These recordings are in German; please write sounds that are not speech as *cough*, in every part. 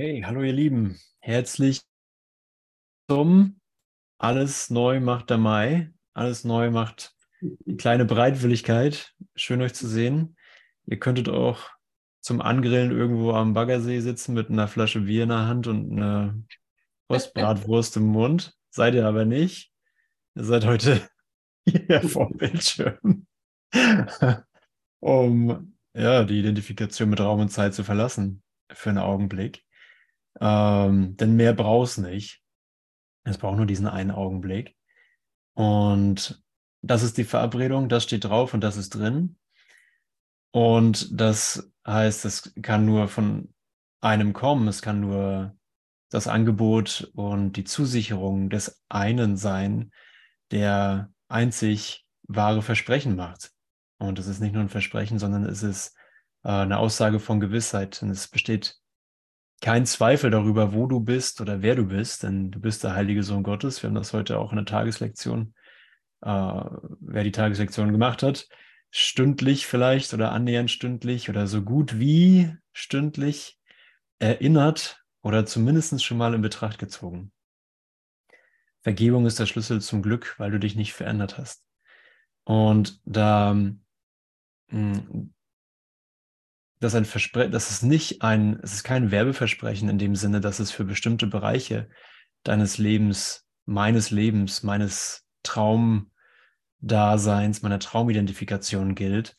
Hey, hallo ihr Lieben. Herzlich zum Alles neu macht der Mai. Alles neu macht die kleine Breitwilligkeit. Schön euch zu sehen. Ihr könntet auch zum Angrillen irgendwo am Baggersee sitzen mit einer Flasche Bier in der Hand und einer Rostbratwurst im Mund. Seid ihr aber nicht. Ihr seid heute *laughs* hier vor Bildschirm, *laughs* um ja, die Identifikation mit Raum und Zeit zu verlassen für einen Augenblick. Ähm, denn mehr brauchst nicht. Es braucht nur diesen einen Augenblick. Und das ist die Verabredung, das steht drauf und das ist drin. Und das heißt, es kann nur von einem kommen, es kann nur das Angebot und die Zusicherung des einen sein, der einzig wahre Versprechen macht. Und es ist nicht nur ein Versprechen, sondern es ist äh, eine Aussage von Gewissheit. Und es besteht kein Zweifel darüber, wo du bist oder wer du bist, denn du bist der heilige Sohn Gottes. Wir haben das heute auch in der Tageslektion, äh, wer die Tageslektion gemacht hat, stündlich vielleicht oder annähernd stündlich oder so gut wie stündlich erinnert oder zumindest schon mal in Betracht gezogen. Vergebung ist der Schlüssel zum Glück, weil du dich nicht verändert hast. Und da hm, dass ein Versprechen, dass es nicht ein, es ist kein Werbeversprechen in dem Sinne, dass es für bestimmte Bereiche deines Lebens, meines Lebens, meines Traumdaseins, meiner Traumidentifikation gilt,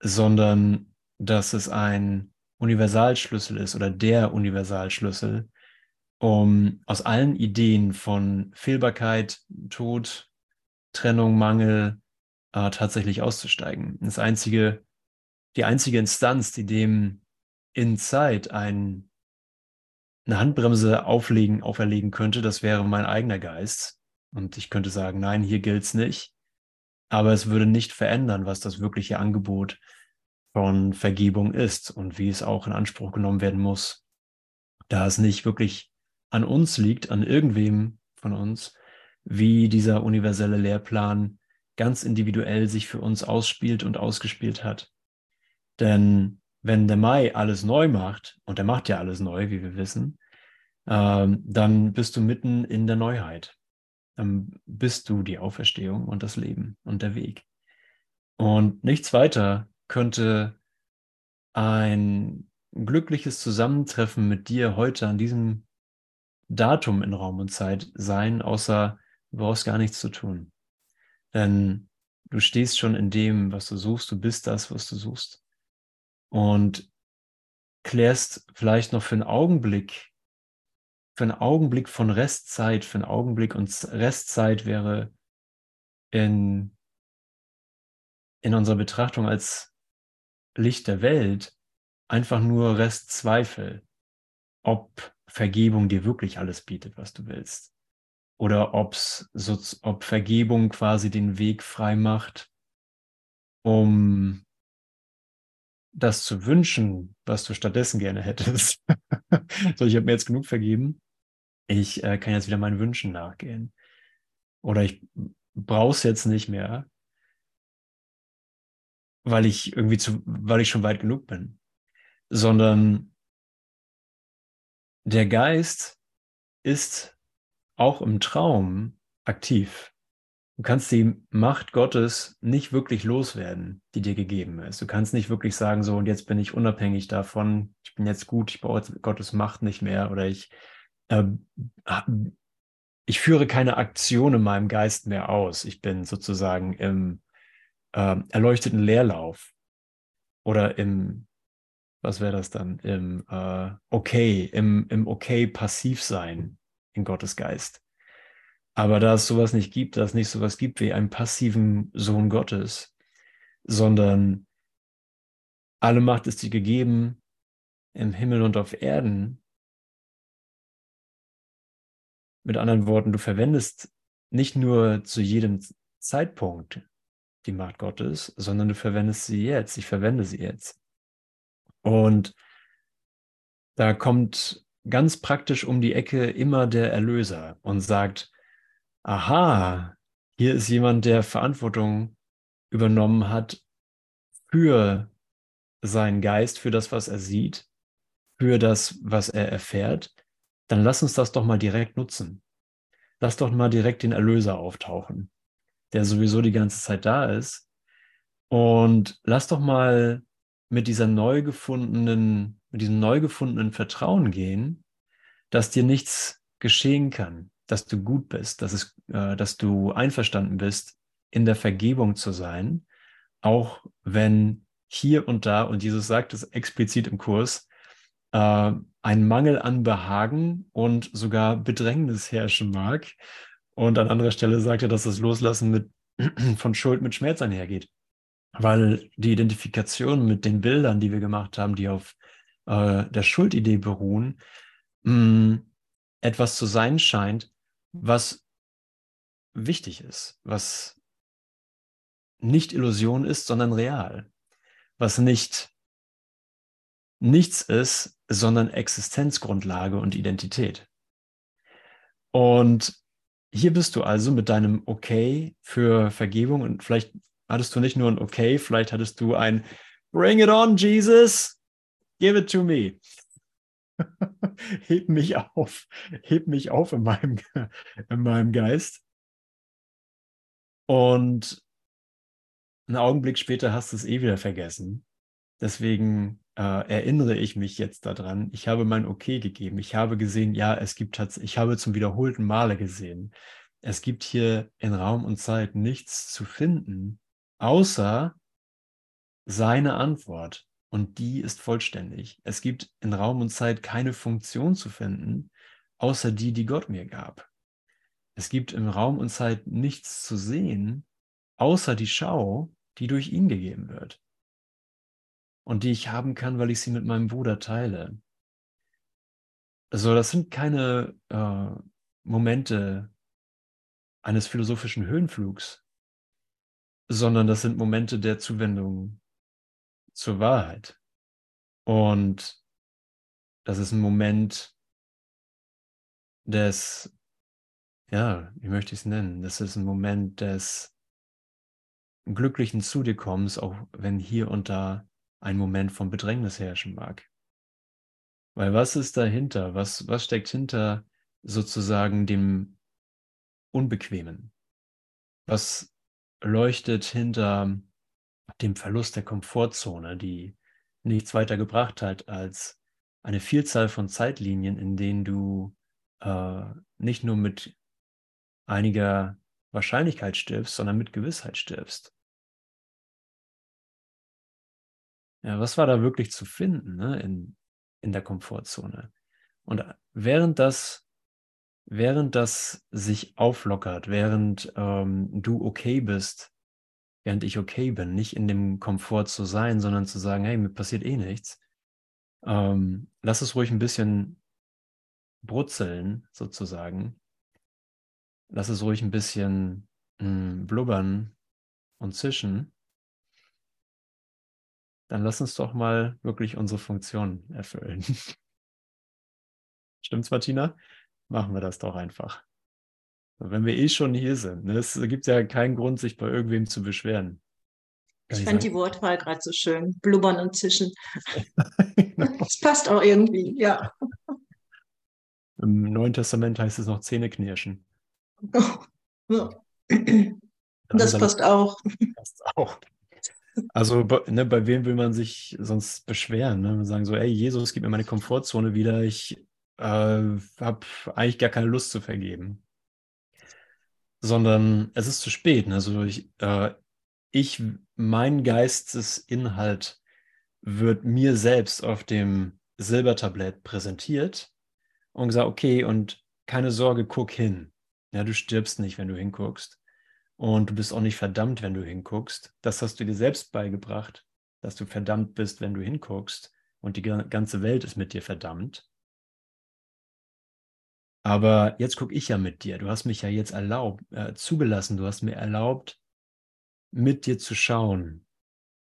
sondern dass es ein Universalschlüssel ist oder der Universalschlüssel, um aus allen Ideen von Fehlbarkeit, Tod, Trennung, Mangel äh, tatsächlich auszusteigen. Das einzige die einzige Instanz, die dem in Zeit ein, eine Handbremse auflegen, auferlegen könnte, das wäre mein eigener Geist. Und ich könnte sagen, nein, hier gilt es nicht. Aber es würde nicht verändern, was das wirkliche Angebot von Vergebung ist und wie es auch in Anspruch genommen werden muss. Da es nicht wirklich an uns liegt, an irgendwem von uns, wie dieser universelle Lehrplan ganz individuell sich für uns ausspielt und ausgespielt hat. Denn wenn der Mai alles neu macht, und er macht ja alles neu, wie wir wissen, ähm, dann bist du mitten in der Neuheit. Dann bist du die Auferstehung und das Leben und der Weg. Und nichts weiter könnte ein glückliches Zusammentreffen mit dir heute an diesem Datum in Raum und Zeit sein, außer du brauchst gar nichts zu tun. Denn du stehst schon in dem, was du suchst, du bist das, was du suchst und klärst vielleicht noch für einen Augenblick, für einen Augenblick von Restzeit, für einen Augenblick und Restzeit wäre in, in unserer Betrachtung als Licht der Welt einfach nur Restzweifel, ob Vergebung dir wirklich alles bietet, was du willst. Oder ob's, so, ob Vergebung quasi den Weg frei macht, um das zu wünschen, was du stattdessen gerne hättest. *laughs* so, ich habe mir jetzt genug vergeben. Ich äh, kann jetzt wieder meinen Wünschen nachgehen. Oder ich brauche es jetzt nicht mehr, weil ich irgendwie zu, weil ich schon weit genug bin. Sondern der Geist ist auch im Traum aktiv. Du kannst die Macht Gottes nicht wirklich loswerden, die dir gegeben ist. Du kannst nicht wirklich sagen, so, und jetzt bin ich unabhängig davon, ich bin jetzt gut, ich brauche Gottes Macht nicht mehr oder ich, äh, ich führe keine Aktion in meinem Geist mehr aus. Ich bin sozusagen im äh, erleuchteten Leerlauf oder im, was wäre das dann, im äh, Okay, im, im Okay passiv sein in Gottes Geist. Aber da es sowas nicht gibt, da es nicht sowas gibt wie einen passiven Sohn Gottes, sondern alle Macht ist dir gegeben im Himmel und auf Erden. Mit anderen Worten, du verwendest nicht nur zu jedem Zeitpunkt die Macht Gottes, sondern du verwendest sie jetzt. Ich verwende sie jetzt. Und da kommt ganz praktisch um die Ecke immer der Erlöser und sagt, aha, hier ist jemand, der Verantwortung übernommen hat für seinen Geist, für das, was er sieht für das, was er erfährt, dann lass uns das doch mal direkt nutzen. Lass doch mal direkt den Erlöser auftauchen, der sowieso die ganze Zeit da ist. Und lass doch mal mit dieser neu gefundenen, mit diesem neu gefundenen Vertrauen gehen, dass dir nichts geschehen kann, dass du gut bist, dass, es, äh, dass du einverstanden bist, in der Vergebung zu sein, auch wenn hier und da, und Jesus sagt es explizit im Kurs, äh, ein Mangel an Behagen und sogar Bedrängnis herrschen mag. Und an anderer Stelle sagt er, dass das Loslassen mit, *clears throat* von Schuld mit Schmerz einhergeht. Weil die Identifikation mit den Bildern, die wir gemacht haben, die auf äh, der Schuldidee beruhen, mh, mm, etwas zu sein scheint, was wichtig ist, was nicht Illusion ist, sondern real, was nicht nichts ist, sondern Existenzgrundlage und Identität. Und hier bist du also mit deinem Okay für Vergebung und vielleicht hattest du nicht nur ein Okay, vielleicht hattest du ein Bring it on, Jesus, give it to me. *laughs* heb mich auf, heb mich auf in meinem, in meinem Geist. Und einen Augenblick später hast du es eh wieder vergessen. Deswegen äh, erinnere ich mich jetzt daran. Ich habe mein Okay gegeben. Ich habe gesehen, ja, es gibt tatsächlich, ich habe zum wiederholten Male gesehen, es gibt hier in Raum und Zeit nichts zu finden, außer seine Antwort. Und die ist vollständig. Es gibt in Raum und Zeit keine Funktion zu finden, außer die, die Gott mir gab. Es gibt im Raum und Zeit nichts zu sehen, außer die Schau, die durch ihn gegeben wird und die ich haben kann, weil ich sie mit meinem Bruder teile. Also das sind keine äh, Momente eines philosophischen Höhenflugs, sondern das sind Momente der Zuwendung zur Wahrheit. Und das ist ein Moment des, ja, wie möchte ich es nennen? Das ist ein Moment des glücklichen Zu dir kommens, auch wenn hier und da ein Moment von Bedrängnis herrschen mag. Weil was ist dahinter? Was, was steckt hinter sozusagen dem Unbequemen? Was leuchtet hinter dem Verlust der Komfortzone, die nichts weiter gebracht hat als eine Vielzahl von Zeitlinien, in denen du äh, nicht nur mit einiger Wahrscheinlichkeit stirbst, sondern mit Gewissheit stirbst. Ja, was war da wirklich zu finden ne, in, in der Komfortzone? Und während das, während das sich auflockert, während ähm, du okay bist, während ich okay bin, nicht in dem Komfort zu sein, sondern zu sagen, hey, mir passiert eh nichts, ähm, lass es ruhig ein bisschen brutzeln, sozusagen. Lass es ruhig ein bisschen mh, hm, blubbern und zischen dann lass uns doch mal wirklich unsere Funktion erfüllen. *laughs* Stimmt's, Martina? Machen wir das doch einfach. Wenn wir eh schon hier sind, ne? es gibt ja keinen Grund, sich bei irgendwem zu beschweren. Kann ich, fand die Wortwahl gerade so schön. Blubbern und zischen. *laughs* genau. Das passt auch irgendwie, ja. Im Neuen Testament heißt es noch Zähneknirschen. Das passt auch. Passt auch. Also ne, bei wem will man sich sonst beschweren? Ne? Sagen so, ey, Jesus, gib mir meine Komfortzone wieder. Ich äh, habe eigentlich gar keine Lust zu vergeben. Sondern es ist zu spät. Ne? Also ich, äh, ich, mein Geistesinhalt wird mir selbst auf dem Silbertablett präsentiert und gesagt, okay, und keine Sorge, guck hin. Ja, du stirbst nicht, wenn du hinguckst. Und du bist auch nicht verdammt, wenn du hinguckst. Das hast du dir selbst beigebracht, dass du verdammt bist, wenn du hinguckst. Und die ganze Welt ist mit dir verdammt. Aber jetzt gucke ich ja mit dir. Du hast mich ja jetzt erlaubt, äh, zugelassen. Du hast mir erlaubt, mit dir zu schauen.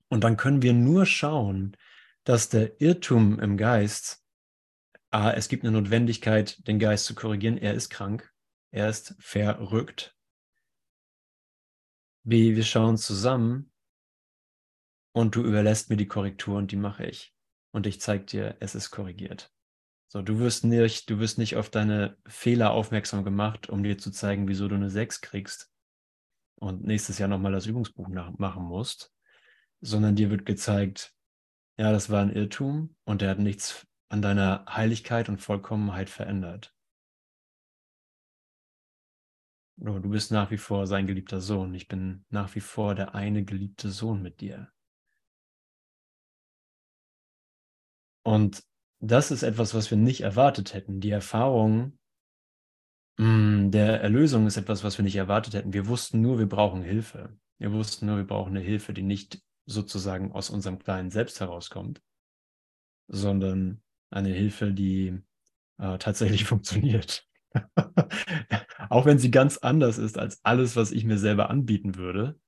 Und dann können wir nur schauen, dass der Irrtum im Geist, ah, es gibt eine Notwendigkeit, den Geist zu korrigieren. Er ist krank. Er ist verrückt. B, wir schauen zusammen und du überlässt mir die Korrektur und die mache ich. und ich zeige dir, es ist korrigiert. So, du wirst nicht, du wirst nicht auf deine Fehler aufmerksam gemacht, um dir zu zeigen, wieso du eine 6 kriegst und nächstes Jahr nochmal das Übungsbuch machen musst, sondern dir wird gezeigt, ja, das war ein Irrtum und der hat nichts an deiner Heiligkeit und Vollkommenheit verändert. Du bist nach wie vor sein geliebter Sohn. Ich bin nach wie vor der eine geliebte Sohn mit dir. Und das ist etwas, was wir nicht erwartet hätten. Die Erfahrung mm, der Erlösung ist etwas, was wir nicht erwartet hätten. Wir wussten nur, wir brauchen Hilfe. Wir wussten nur, wir brauchen eine Hilfe, die nicht sozusagen aus unserem kleinen Selbst herauskommt, sondern eine Hilfe, die äh, tatsächlich *laughs* funktioniert. *laughs* Auch wenn sie ganz anders ist als alles, was ich mir selber anbieten würde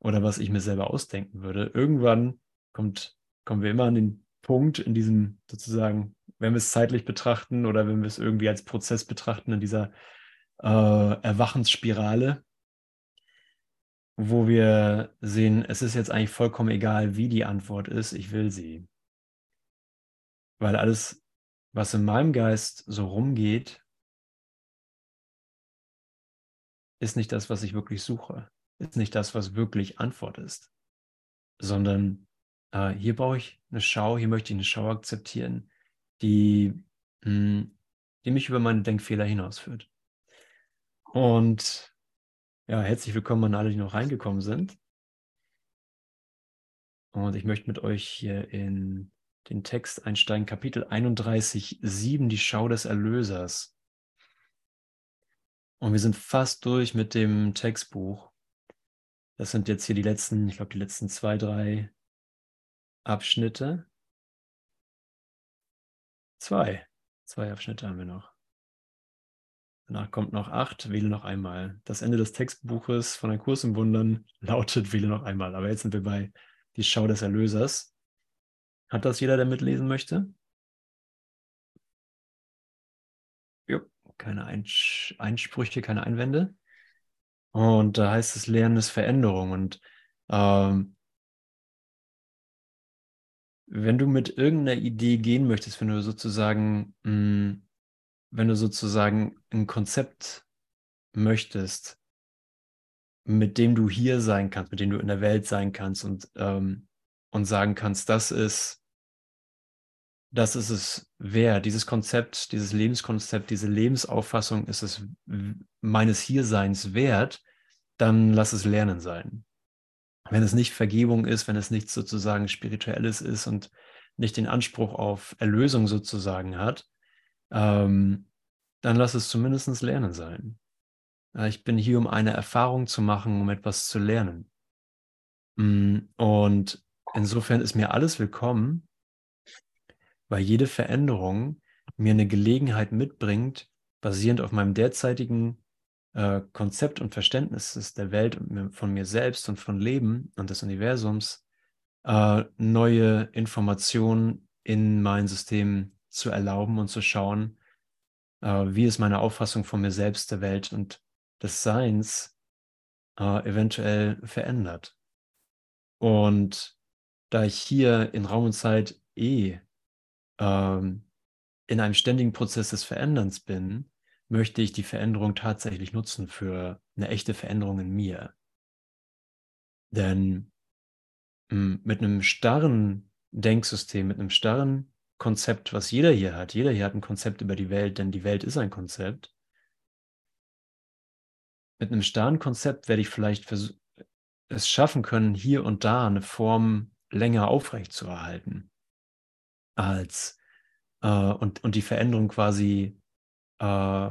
oder was ich mir selber ausdenken würde. Irgendwann kommt, kommen wir immer an den Punkt in diesem sozusagen, wenn wir es zeitlich betrachten oder wenn wir es irgendwie als Prozess betrachten, in dieser äh, Erwachensspirale, wo wir sehen, es ist jetzt eigentlich vollkommen egal, wie die Antwort ist, ich will sie. Weil alles, was in meinem Geist so rumgeht, ist nicht das, was ich wirklich suche, ist nicht das, was wirklich Antwort ist, sondern äh, hier brauche ich eine Schau, hier möchte ich eine Schau akzeptieren, die, mh, hm, die mich über meine Denkfehler hinausführt. Und ja, herzlich willkommen an alle, die noch reingekommen sind. Und ich möchte mit euch hier in den Text einsteigen, Kapitel 31, 7, die Schau des Erlösers. Und wir sind fast durch mit dem Textbuch. Das sind jetzt hier die letzten, ich glaube, die letzten zwei, drei Abschnitte. Zwei. Zwei Abschnitte haben wir noch. Danach kommt noch acht, wähle noch einmal. Das Ende des Textbuches von ein Kurs im Wundern *laughs* lautet, wähle noch einmal. Aber jetzt sind wir bei die Schau des Erlösers. Hat das jeder, der mitlesen möchte? Jo, keine Einsprüche, keine Einwände. Und da heißt es Lernen ist Veränderung. Und ähm, wenn du mit irgendeiner Idee gehen möchtest, wenn du sozusagen, mh, hm, wenn du sozusagen ein Konzept möchtest, mit dem du hier sein kannst, mit dem du in der Welt sein kannst und, ähm, und sagen kannst, das ist, das ist es wert, dieses Konzept, dieses Lebenskonzept, diese Lebensauffassung ist es meines Hierseins wert, dann lass es Lernen sein wenn es nicht Vergebung ist, wenn es nichts sozusagen Spirituelles ist und nicht den Anspruch auf Erlösung sozusagen hat, ähm, dann lass es zumindest Lernen sein. Ich bin hier, um eine Erfahrung zu machen, um etwas zu lernen. Mm, und insofern ist mir alles willkommen, weil jede Veränderung mir eine Gelegenheit mitbringt, basierend auf meinem derzeitigen äh, Konzept und Verständnisses der Welt und von mir selbst und von Leben und des Universums äh, neue Informationen in mein System zu erlauben und zu schauen, äh, wie ist meine Auffassung von mir selbst, der Welt und des Seins äh, eventuell verändert. Und da ich hier in Raum und Zeit eh ähm, in einem ständigen Prozess des Veränderns bin, möchte ich die Veränderung tatsächlich nutzen für eine echte Veränderung in mir. Denn hm, mit einem starren Denksystem, mit einem starren Konzept, was jeder hier hat, jeder hier hat ein Konzept über die Welt, denn die Welt ist ein Konzept. Mit einem starren Konzept werde ich vielleicht es schaffen können, hier und da eine Form länger aufrechtzuerhalten. Als äh, und, und die Veränderung quasi äh,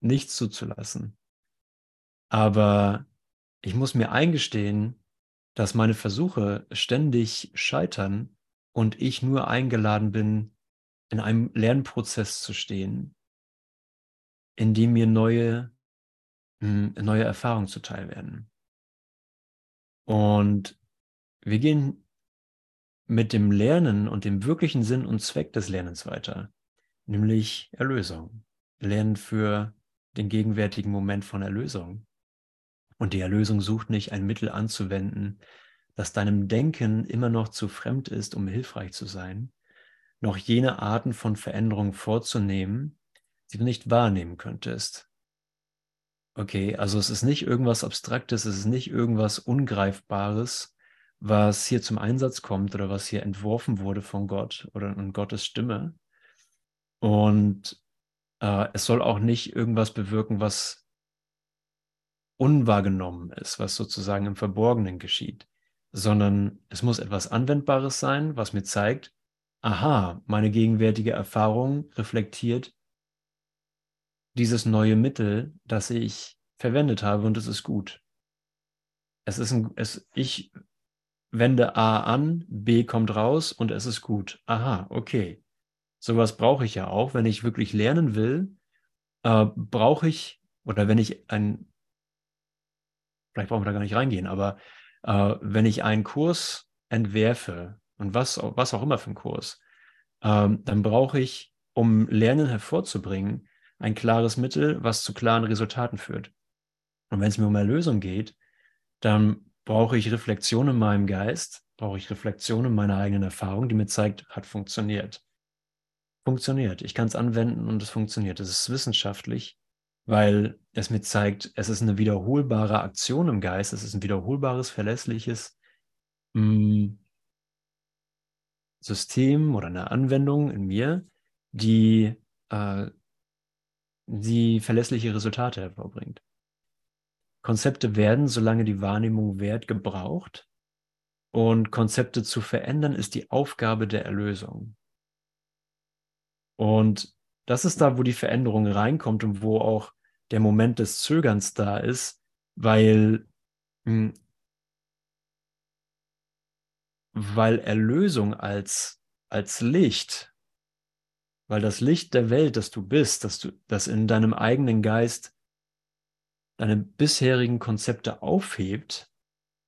nicht zuzulassen. Aber ich muss mir eingestehen, dass meine Versuche ständig scheitern und ich nur eingeladen bin, in einem Lernprozess zu stehen, in dem mir neue, hm, neue Erfahrungen zuteil werden. Und wir gehen mit dem Lernen und dem wirklichen Sinn und Zweck des Lernens weiter, nämlich Erlösung lernen für den gegenwärtigen Moment von Erlösung. Und die Erlösung sucht nicht ein Mittel anzuwenden, das deinem Denken immer noch zu fremd ist, um hilfreich zu sein, noch jene Arten von Veränderungen vorzunehmen, die du nicht wahrnehmen könntest. Okay, also es ist nicht irgendwas Abstraktes, es ist nicht irgendwas Ungreifbares, was hier zum Einsatz kommt oder was hier entworfen wurde von Gott oder in Gottes Stimme. Und äh, es soll auch nicht irgendwas bewirken, was unwahrgenommen ist, was sozusagen im Verborgenen geschieht, sondern es muss etwas Anwendbares sein, was mir zeigt, aha, meine gegenwärtige Erfahrung reflektiert dieses neue Mittel, das ich verwendet habe und es ist gut. Es ist ein, es, ich wende A an, B kommt raus und es ist gut. Aha, okay. Sowas brauche ich ja auch, wenn ich wirklich lernen will, äh, brauche ich, oder wenn ich ein, vielleicht brauchen wir da gar nicht reingehen, aber äh, wenn ich einen Kurs entwerfe, und was, was auch immer für einen Kurs, äh, dann brauche ich, um Lernen hervorzubringen, ein klares Mittel, was zu klaren Resultaten führt. Und wenn es mir um Erlösung geht, dann brauche ich Reflexion in meinem Geist, brauche ich Reflexion in meiner eigenen Erfahrung, die mir zeigt, hat funktioniert. Funktioniert. Ich kann es anwenden und es funktioniert. Es ist wissenschaftlich, weil es mir zeigt, es ist eine wiederholbare Aktion im Geist, es ist ein wiederholbares, verlässliches mh, mm, System oder eine Anwendung in mir, die äh, die verlässliche Resultate hervorbringt. Konzepte werden, solange die Wahrnehmung wert, gebraucht. Und Konzepte zu verändern ist die Aufgabe der Erlösung. Und das ist da, wo die Veränderung reinkommt und wo auch der Moment des Zögerns da ist, weil, hm, weil Erlösung als, als Licht weil das Licht der Welt, das du bist, dass du, das in deinem eigenen Geist deine bisherigen Konzepte aufhebt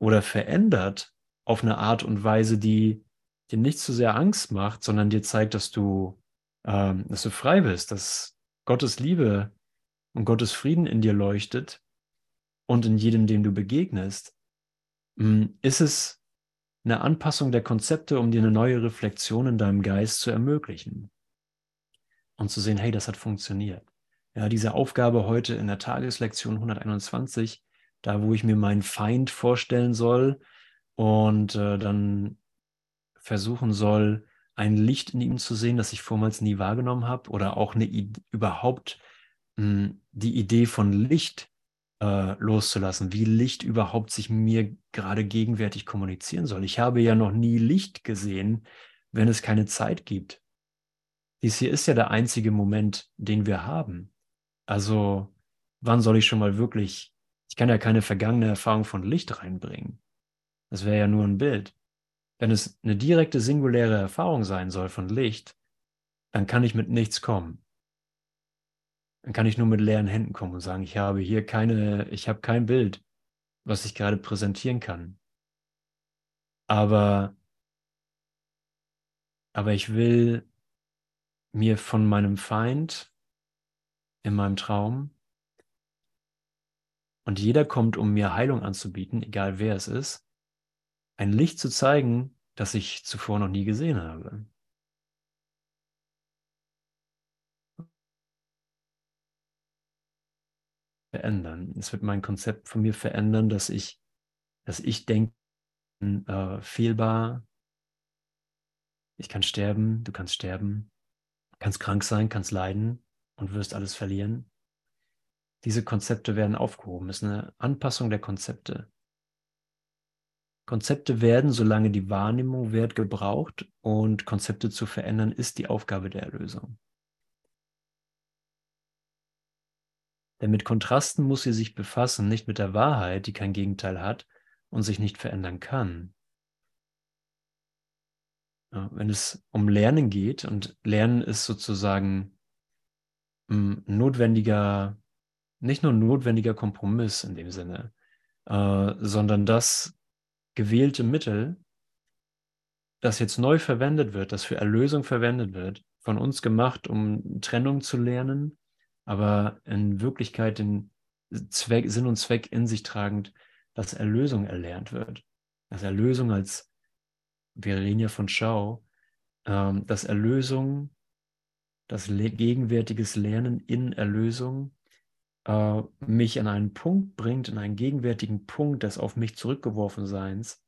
oder verändert auf eine Art und Weise, die dir nicht zu sehr Angst macht, sondern dir zeigt, dass du, ähm, dass du frei bist, dass Gottes Liebe und Gottes Frieden in dir leuchtet und in jedem, dem du begegnest, hm, ist es eine Anpassung der Konzepte, um dir eine neue Reflexion in deinem Geist zu ermöglichen und zu sehen, hey, das hat funktioniert. Ja, diese Aufgabe heute in der Tageslektion 121, da wo ich mir meinen Feind vorstellen soll und äh, dann versuchen soll, ein Licht in ihm zu sehen, das ich vormals nie wahrgenommen habe oder auch eine überhaupt mh, hm, die Idee von Licht äh, loszulassen, wie Licht überhaupt sich mir gerade gegenwärtig kommunizieren soll. Ich habe ja noch nie Licht gesehen, wenn es keine Zeit gibt. Dies hier ist ja der einzige Moment, den wir haben. Also, wann soll ich schon mal wirklich, ich kann ja keine vergangene Erfahrung von Licht reinbringen. Das wäre ja nur ein Bild. Wenn es eine direkte singuläre Erfahrung sein soll von Licht, dann kann ich mit nichts kommen. Dann kann ich nur mit leeren Händen kommen und sagen, ich habe hier keine, ich habe kein Bild, was ich gerade präsentieren kann. Aber, aber ich will mir von meinem Feind in meinem Traum und jeder kommt, um mir Heilung anzubieten, egal wer es ist, ein Licht zu zeigen, das ich zuvor noch nie gesehen habe. Verändern. Es wird mein Konzept von mir verändern, dass ich, dass ich denke, äh, fehlbar, ich kann sterben, du kannst sterben, kannst krank sein, kannst leiden und wirst alles verlieren. Diese Konzepte werden aufgehoben. Es ist eine Anpassung der Konzepte. Konzepte werden, solange die Wahrnehmung wird, gebraucht und Konzepte zu verändern, ist die Aufgabe der Erlösung. Denn mit Kontrasten muss sie sich befassen, nicht mit der Wahrheit, die kein Gegenteil hat und sich nicht verändern kann. Wenn es um Lernen geht und Lernen ist sozusagen notwendiger, nicht nur notwendiger Kompromiss in dem Sinne, äh, sondern das gewählte Mittel, das jetzt neu verwendet wird, das für Erlösung verwendet wird, von uns gemacht, um Trennung zu lernen, aber in Wirklichkeit den Zweck, Sinn und Zweck in sich tragend, dass Erlösung erlernt wird. dass Erlösung als, wir reden ja von Schau, ähm, dass Erlösung, das gegenwärtiges Lernen in Erlösung äh, mich an einen Punkt bringt, in einen gegenwärtigen Punkt des auf mich zurückgeworfen Seins,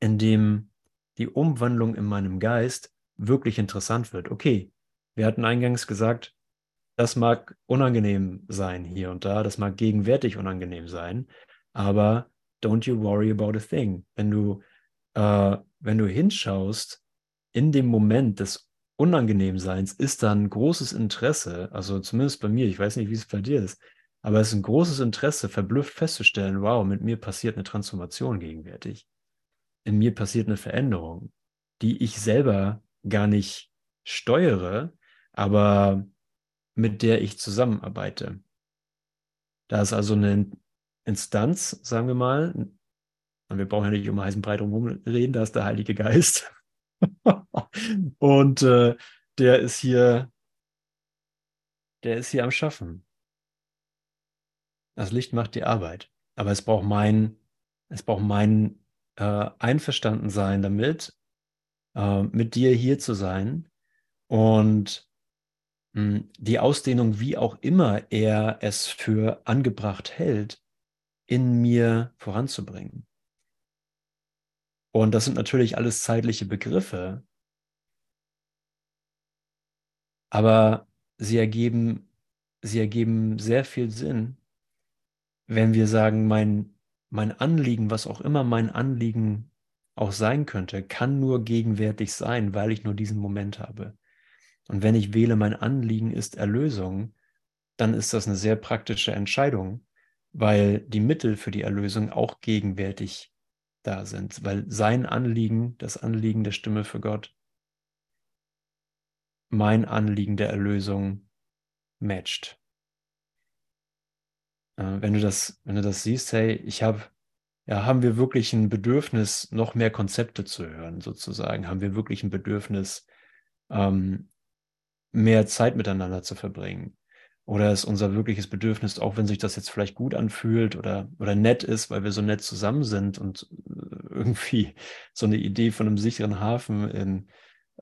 in dem die Umwandlung in meinem Geist wirklich interessant wird. Okay, wir hatten eingangs gesagt, das mag unangenehm sein hier und da, das mag gegenwärtig unangenehm sein, aber don't you worry about a thing. Wenn du, äh, wenn du hinschaust, in dem Moment des Unangenehmseins ist dann großes Interesse, also zumindest bei mir, ich weiß nicht, wie es bei dir ist, aber es ist ein großes Interesse, verblüfft festzustellen, wow, mit mir passiert eine Transformation gegenwärtig. In mir passiert eine Veränderung, die ich selber gar nicht steuere, aber mit der ich zusammenarbeite. Da ist also eine Instanz, sagen wir mal, und wir brauchen ja nicht um heißen Breit herum reden, da ist der Heilige Geist. *laughs* und äh, der ist hier, der ist hier am Schaffen. Das Licht macht die Arbeit. Aber es braucht mein, es braucht mein äh, Einverstandensein damit, äh, mit dir hier zu sein und mh, hm, die Ausdehnung, wie auch immer er es für angebracht hält, in mir voranzubringen. Und das sind natürlich alles zeitliche Begriffe, aber sie ergeben, sie ergeben sehr viel Sinn, wenn wir sagen, mein, mein Anliegen, was auch immer mein Anliegen auch sein könnte, kann nur gegenwärtig sein, weil ich nur diesen Moment habe. Und wenn ich wähle, mein Anliegen ist Erlösung, dann ist das eine sehr praktische Entscheidung, weil die Mittel für die Erlösung auch gegenwärtig da sind, weil sein Anliegen, das Anliegen der Stimme für Gott, mein Anliegen der Erlösung matcht. Äh, wenn du das, wenn du das siehst, hey, ich habe, ja, haben wir wirklich ein Bedürfnis, noch mehr Konzepte zu hören, sozusagen? Haben wir wirklich ein Bedürfnis, ähm, mehr Zeit miteinander zu verbringen? Oder ist unser wirkliches Bedürfnis, auch wenn sich das jetzt vielleicht gut anfühlt oder, oder nett ist, weil wir so nett zusammen sind und äh, irgendwie so eine Idee von einem sicheren Hafen in,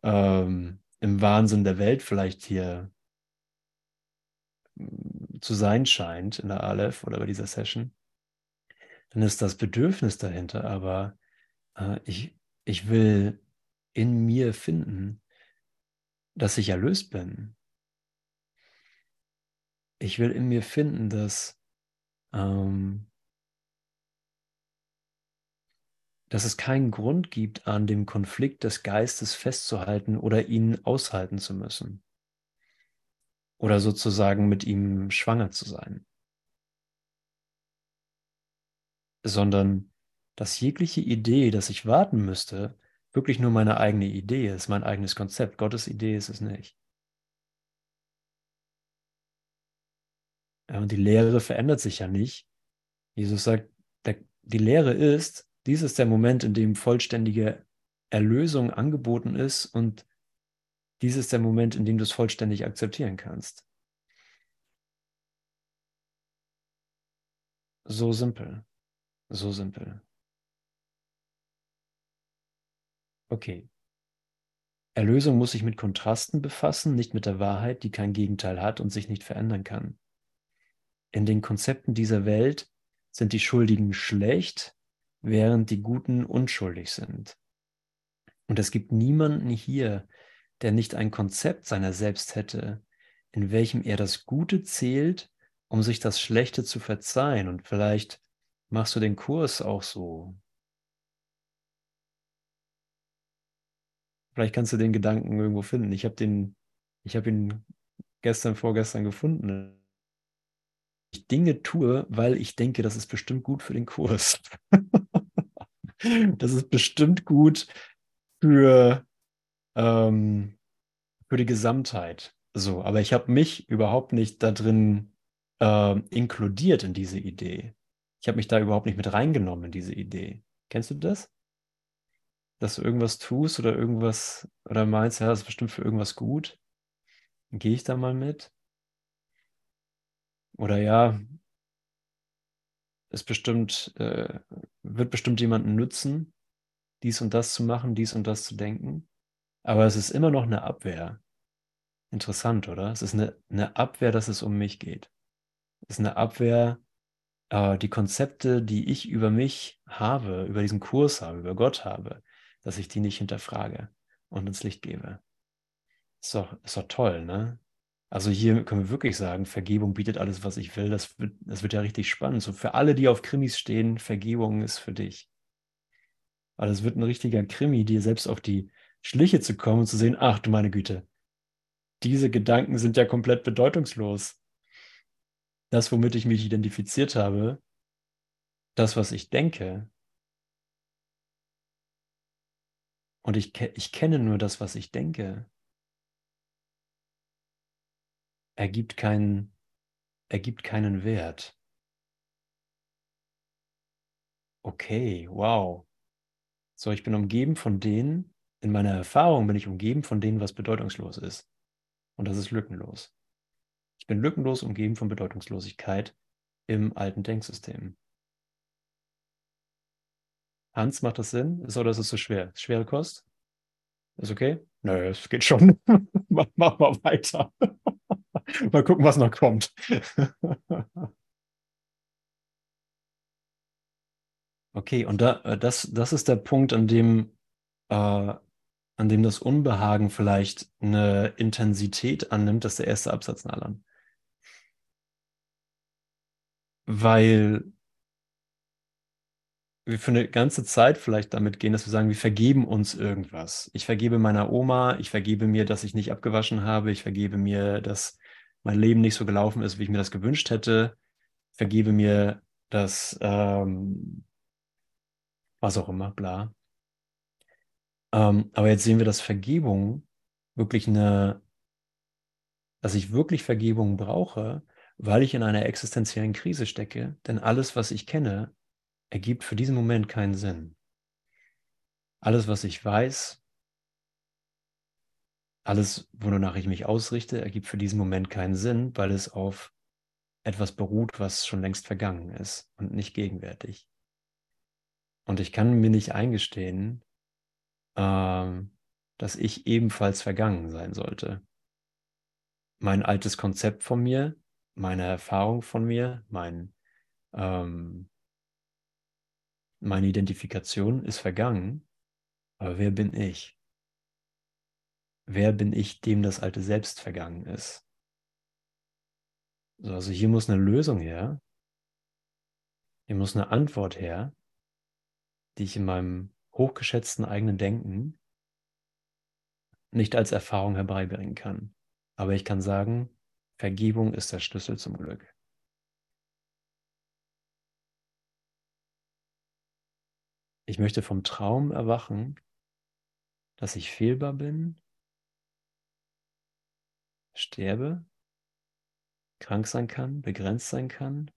ähm, im Wahnsinn der Welt vielleicht hier mm, zu sein scheint in der Aleph oder bei dieser Session, dann ist das Bedürfnis dahinter, aber äh, ich, ich will in mir finden, dass ich erlöst bin, ich will in mir finden, dass, ähm, dass es keinen Grund gibt, an dem Konflikt des Geistes festzuhalten oder ihn aushalten zu müssen. Oder sozusagen mit ihm schwanger zu sein. Sondern dass jegliche Idee, dass ich warten müsste, wirklich nur meine eigene Idee ist, mein eigenes Konzept. Gottes Idee ist es nicht. Und die Lehre verändert sich ja nicht. Jesus sagt, der, die Lehre ist, dies ist der Moment, in dem vollständige Erlösung angeboten ist und dies ist der Moment, in dem du es vollständig akzeptieren kannst. So simpel. So simpel. Okay. Erlösung muss sich mit Kontrasten befassen, nicht mit der Wahrheit, die kein Gegenteil hat und sich nicht verändern kann in den Konzepten dieser Welt sind die Schuldigen schlecht, während die Guten unschuldig sind. Und es gibt niemanden hier, der nicht ein Konzept seiner selbst hätte, in welchem er das Gute zählt, um sich das Schlechte zu verzeihen. Und vielleicht machst du den Kurs auch so. Vielleicht kannst du den Gedanken irgendwo finden. Ich habe den, ihn gestern, vorgestern gefunden Dinge tue, weil ich denke, das ist bestimmt gut für den Kurs. *laughs* das ist bestimmt gut für, ähm, für die Gesamtheit. So, aber ich habe mich überhaupt nicht da drin äh, inkludiert in diese Idee. Ich habe mich da überhaupt nicht mit reingenommen in diese Idee. Kennst du das? Dass du irgendwas tust oder irgendwas oder meinst, ja, das ist bestimmt für irgendwas gut. Gehe ich da mal mit. Oder ja, ist bestimmt, äh, wird bestimmt jemanden nützen, dies und das zu machen, dies und das zu denken. Aber es ist immer noch eine Abwehr. Interessant, oder? Es ist eine, eine Abwehr, dass es um mich geht. Es ist eine Abwehr, äh, die Konzepte, die ich über mich habe, über diesen Kurs habe, über Gott habe, dass ich die nicht hinterfrage und ins Licht gebe. Ist doch, ist doch toll, ne? Also hier können wir wirklich sagen, Vergebung bietet alles, was ich will. Das wird, das wird ja richtig spannend. So für alle, die auf Krimis stehen, Vergebung ist für dich. Weil es wird ein richtiger Krimi, dir selbst auf die Schliche zu kommen und zu sehen, ach du meine Güte, diese Gedanken sind ja komplett bedeutungslos. Das, womit ich mich identifiziert habe, das, was ich denke, und ich, ich kenne nur das, was ich denke, ergibt keinen, ergibt keinen Wert. Okay, wow. So, ich bin umgeben von denen, in meiner Erfahrung bin ich umgeben von denen, was bedeutungslos ist. Und das ist lückenlos. Ich bin lückenlos umgeben von Bedeutungslosigkeit im alten Denksystem. Hans, macht das Sinn? Ist oder ist es zu schwer? Schwere Kost? Ist okay? Nö, es geht schon. *laughs* mach, mach mal weiter. *laughs* mal gucken, was noch kommt. *laughs* okay, und da, äh, das, das ist der Punkt, an dem äh, an dem das Unbehagen vielleicht eine Intensität annimmt, das ist der erste Absatz Nalan. Weil wir für eine ganze Zeit vielleicht damit gehen, dass wir sagen, wir vergeben uns irgendwas. Ich vergebe meiner Oma, ich vergebe mir, dass ich nicht abgewaschen habe, ich vergebe mir, dass mein Leben nicht so gelaufen ist, wie ich mir das gewünscht hätte, vergebe mir, dass ähm, was auch immer, bla. Ähm, aber jetzt sehen wir, dass Vergebung wirklich eine, dass ich wirklich Vergebung brauche, weil ich in einer existenziellen Krise stecke, denn alles, was ich kenne, ergibt für diesen Moment keinen Sinn. Alles, was ich weiß, alles, wonach ich mich ausrichte, ergibt für diesen Moment keinen Sinn, weil es auf etwas beruht, was schon längst vergangen ist und nicht gegenwärtig. Und ich kann mir nicht eingestehen, ähm, dass ich ebenfalls vergangen sein sollte. Mein altes Konzept von mir, meine Erfahrung von mir, mein, ähm, meine Identifikation ist vergangen, aber wer bin ich? Wer bin ich, dem das alte Selbst vergangen ist? also hier muss eine Lösung her. Hier muss eine Antwort her, die ich in meinem hochgeschätzten eigenen Denken nicht als Erfahrung herbeibringen kann. Aber ich kann sagen, Vergebung ist der Schlüssel zum Glück. Ich möchte vom Traum erwachen, dass ich fehlbar bin, sterbe, krank sein kann, begrenzt sein kann,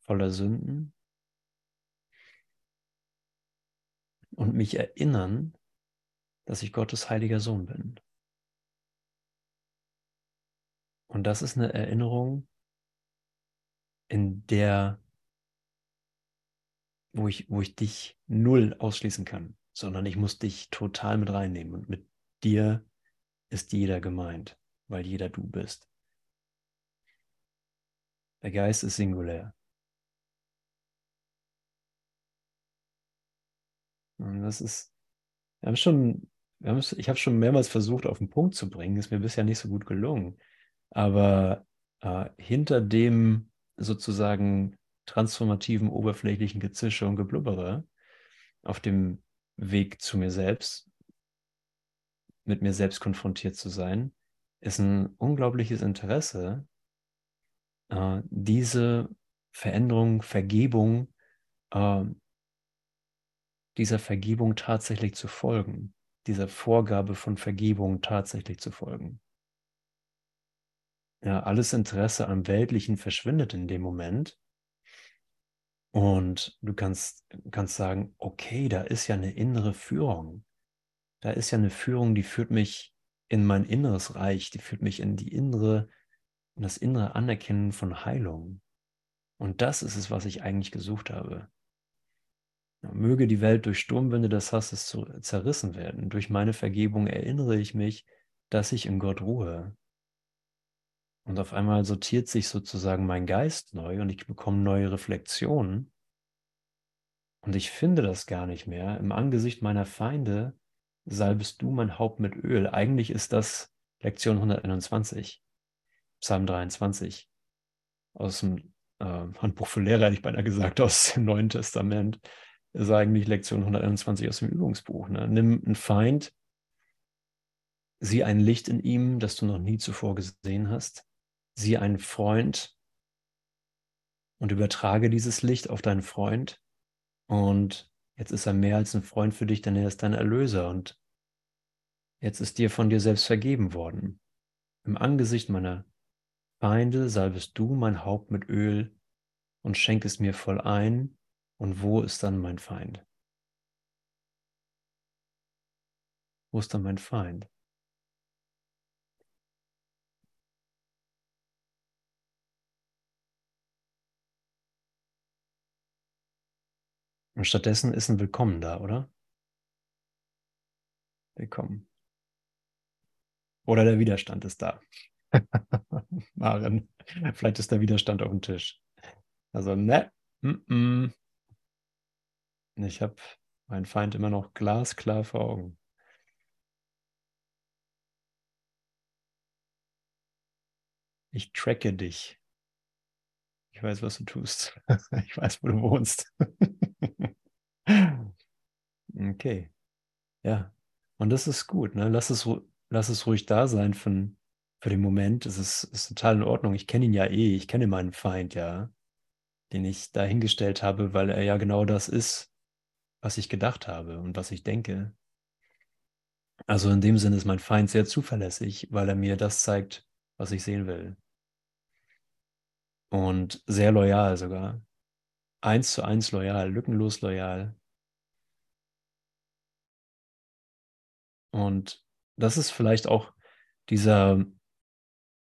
voller Sünden und mich erinnern, dass ich Gottes heiliger Sohn bin. Und das ist eine Erinnerung, in der, wo ich, wo ich dich null ausschließen kann, sondern ich muss dich total mit reinnehmen. Und mit dir ist jeder gemeint, weil jeder du bist. Der Geist ist singulär. Und das ist, wir haben schon, wir haben, ich habe schon mehrmals versucht, auf den Punkt zu bringen, ist mir bisher nicht so gut gelungen. Aber äh, hinter dem sozusagen transformativen, oberflächlichen Gezische und Geblubbere auf dem Weg zu mir selbst, mit mir selbst konfrontiert zu sein, ist ein unglaubliches Interesse, äh, diese Veränderung, Vergebung äh, dieser Vergebung tatsächlich zu folgen, dieser Vorgabe von Vergebung tatsächlich zu folgen. Ja, alles Interesse am Weltlichen verschwindet in dem Moment. Und du kannst, kannst sagen, okay, da ist ja eine innere Führung. Da ist ja eine Führung, die führt mich in mein inneres Reich, die führt mich in die innere, in das innere Anerkennen von Heilung. Und das ist es, was ich eigentlich gesucht habe. Möge die Welt durch Sturmwinde des Hasses zerrissen werden. Durch meine Vergebung erinnere ich mich, dass ich in Gott ruhe. Und auf einmal sortiert sich sozusagen mein Geist neu und ich bekomme neue Reflexionen. Und ich finde das gar nicht mehr. Im Angesicht meiner Feinde salbest du mein Haupt mit Öl. Eigentlich ist das Lektion 121, Psalm 23, aus dem äh, Handbuch für Lehrer, hätte ich beinahe gesagt, aus dem Neuen Testament. Ist eigentlich Lektion 121 aus dem Übungsbuch. Ne? Nimm einen Feind, sieh ein Licht in ihm, das du noch nie zuvor gesehen hast. Sieh einen Freund und übertrage dieses Licht auf deinen Freund. Und jetzt ist er mehr als ein Freund für dich, denn er ist dein Erlöser. Und jetzt ist dir von dir selbst vergeben worden. Im Angesicht meiner Feinde salbest du mein Haupt mit Öl und schenkest mir voll ein. Und wo ist dann mein Feind? Wo ist dann mein Feind? Und stattdessen ist ein Willkommen da, oder? Willkommen. Oder der Widerstand ist da. *laughs* Maren, vielleicht ist der Widerstand auf dem Tisch. Also, ne, mm -mm. ich habe meinen Feind immer noch glasklar vor Augen. Ich tracke dich. Ich weiß, was du tust. *laughs* Ich weiß, wo du wohnst. *laughs* Okay. Ja. Und das ist gut. Ne? Lass, es, lass es ruhig da sein für, für den Moment. Es ist, ist total in Ordnung. Ich kenne ihn ja eh. Ich kenne meinen Feind ja, den ich dahingestellt habe, weil er ja genau das ist, was ich gedacht habe und was ich denke. Also in dem Sinne ist mein Feind sehr zuverlässig, weil er mir das zeigt, was ich sehen will. Und sehr loyal sogar. Eins zu eins loyal, lückenlos loyal. Und das ist vielleicht auch dieser,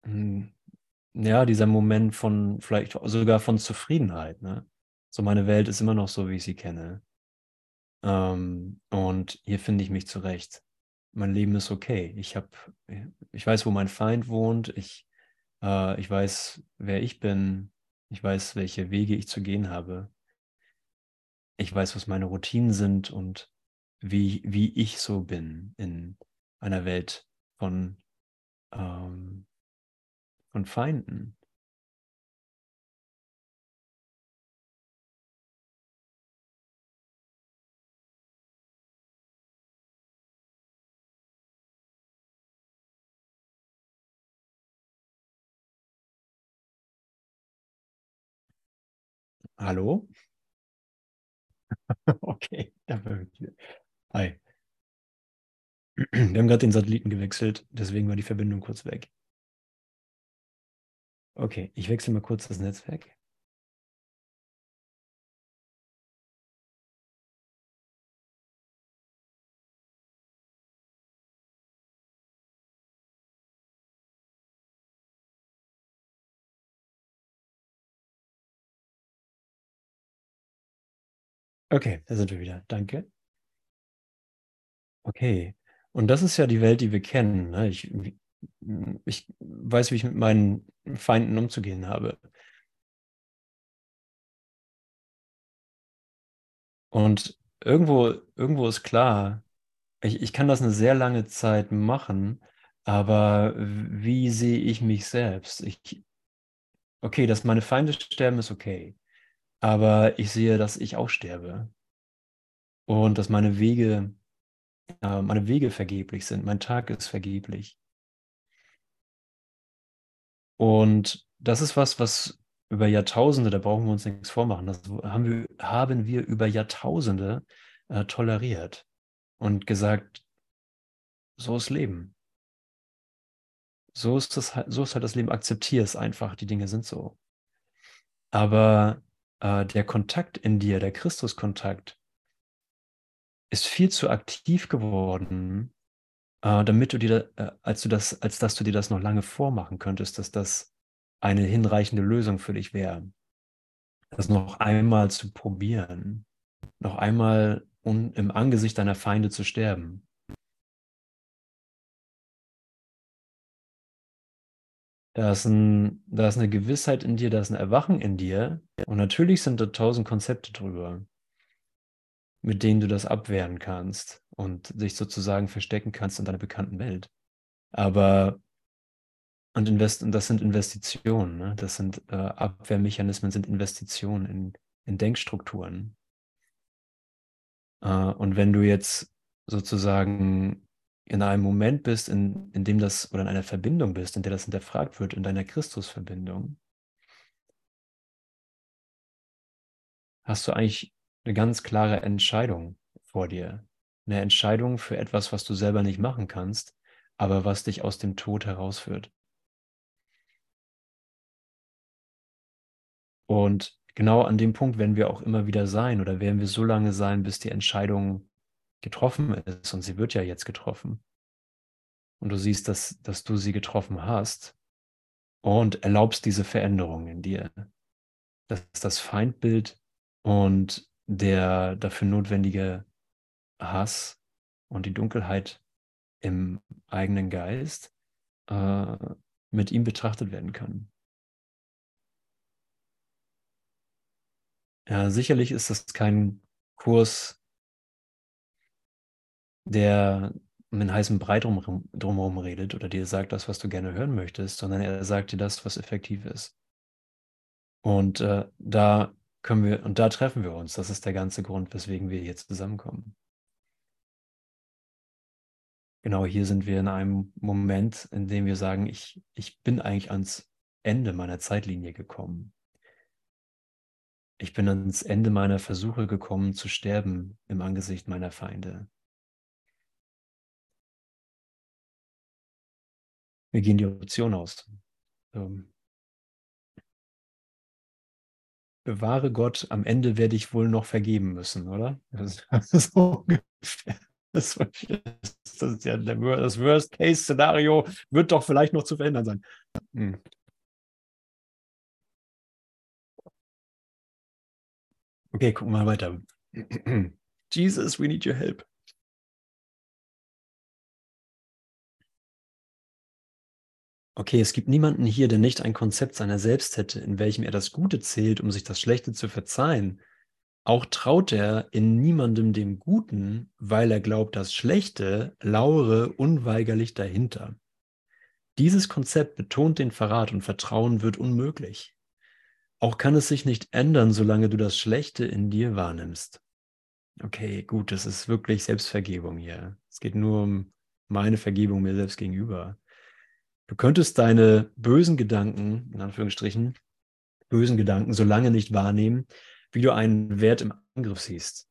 hm, ja, dieser Moment von, vielleicht sogar von Zufriedenheit. Ne? So, meine Welt ist immer noch so, wie ich sie kenne. Ähm, und hier finde ich mich zurecht. Mein Leben ist okay. Ich habe, ich weiß, wo mein Feind wohnt. Ich, äh, ich weiß, wer ich bin. Ich weiß, welche Wege ich zu gehen habe. Ich weiß, was meine Routinen sind und wie, wie ich so bin in einer Welt von, ähm, von Feinden. Hallo? *laughs* okay, da ich. Hi. Wir haben gerade den Satelliten gewechselt, deswegen war die Verbindung kurz weg. Okay, ich wechsle mal kurz das Netzwerk. Okay, da sind wir wieder. Danke. Okay. Und das ist ja die Welt, die wir kennen. Ne? Ich, ich weiß, wie ich mit meinen Feinden umzugehen habe. Und irgendwo, irgendwo ist klar, ich, ich kann das eine sehr lange Zeit machen, aber wie sehe ich mich selbst? Ich, okay, dass meine Feinde sterben, ist okay. Aber ich sehe, dass ich auch sterbe. Und dass meine Wege äh, meine Wege vergeblich sind, mein Tag ist vergeblich. Und das ist was, was über Jahrtausende, da brauchen wir uns nichts vormachen, das haben wir, haben wir über Jahrtausende äh, toleriert und gesagt, so ist Leben. So ist, das, so ist halt das Leben, akzeptiere es einfach, die Dinge sind so. Aber äh, der Kontakt in dir, der Christuskontakt, ist viel zu aktiv geworden, äh, damit du dir, äh, als du das, als dass du dir das noch lange vormachen könntest, dass das eine hinreichende Lösung für dich wäre. das noch einmal zu probieren, noch einmal im Angesicht deiner Feinde zu sterben. Da ist, ein, da ist eine Gewissheit in dir, da ist ein Erwachen in dir. Und natürlich sind da tausend Konzepte drüber, mit denen du das abwehren kannst und dich sozusagen verstecken kannst in deiner bekannten Welt. Aber und, invest, und das sind Investitionen, ne? das sind äh, Abwehrmechanismen, sind Investitionen in, in Denkstrukturen. Äh, und wenn du jetzt sozusagen in einem Moment bist, in, in dem das oder in einer Verbindung bist, in der das hinterfragt wird, in deiner Christusverbindung, hast du eigentlich eine ganz klare Entscheidung vor dir. Eine Entscheidung für etwas, was du selber nicht machen kannst, aber was dich aus dem Tod herausführt. Und genau an dem Punkt werden wir auch immer wieder sein oder werden wir so lange sein, bis die Entscheidung getroffen ist und sie wird ja jetzt getroffen. Und du siehst, dass, dass du sie getroffen hast und erlaubst diese Veränderung in dir. Dass das Feindbild und der dafür notwendige Hass und die Dunkelheit im eigenen Geist äh, mit ihm betrachtet werden können. Ja, sicherlich ist das kein Kurs, der den heißen Brei drum, drumherum redet oder dir sagt das, was du gerne hören möchtest, sondern er sagt dir das, was effektiv ist. Und äh, da können wir, und da treffen wir uns. Das ist der ganze Grund, weswegen wir hier zusammenkommen. Genau hier sind wir in einem Moment, in dem wir sagen, ich, ich bin eigentlich ans Ende meiner Zeitlinie gekommen. Ich bin ans Ende meiner Versuche gekommen zu sterben im Angesicht meiner Feinde. Wir gehen die Option aus. Ähm, bewahre Gott, am Ende werde ich wohl noch vergeben müssen, oder? *laughs* Das, ist ungefähr. *laughs* Das, ist ja das Worst-Case-Szenario, wird doch vielleicht noch zu verändern sein. Hm. Okay, gucken wir mal weiter. *clears throat* Jesus, we need your help. Okay, es gibt niemanden hier, der nicht ein Konzept seiner selbst hätte, in welchem er das Gute zählt, um sich das Schlechte zu verzeihen. Auch traut er in niemandem dem Guten, weil er glaubt, das Schlechte lauere unweigerlich dahinter. Dieses Konzept betont den Verrat und Vertrauen wird unmöglich. Auch kann es sich nicht ändern, solange du das Schlechte in dir wahrnimmst. Okay, gut, das ist wirklich Selbstvergebung hier. Es geht nur um meine Vergebung mir selbst gegenüber. Du könntest deine bösen Gedanken, in Anführungsstrichen, bösen Gedanken so lange nicht wahrnehmen, wie du einen Wert im Angriff siehst.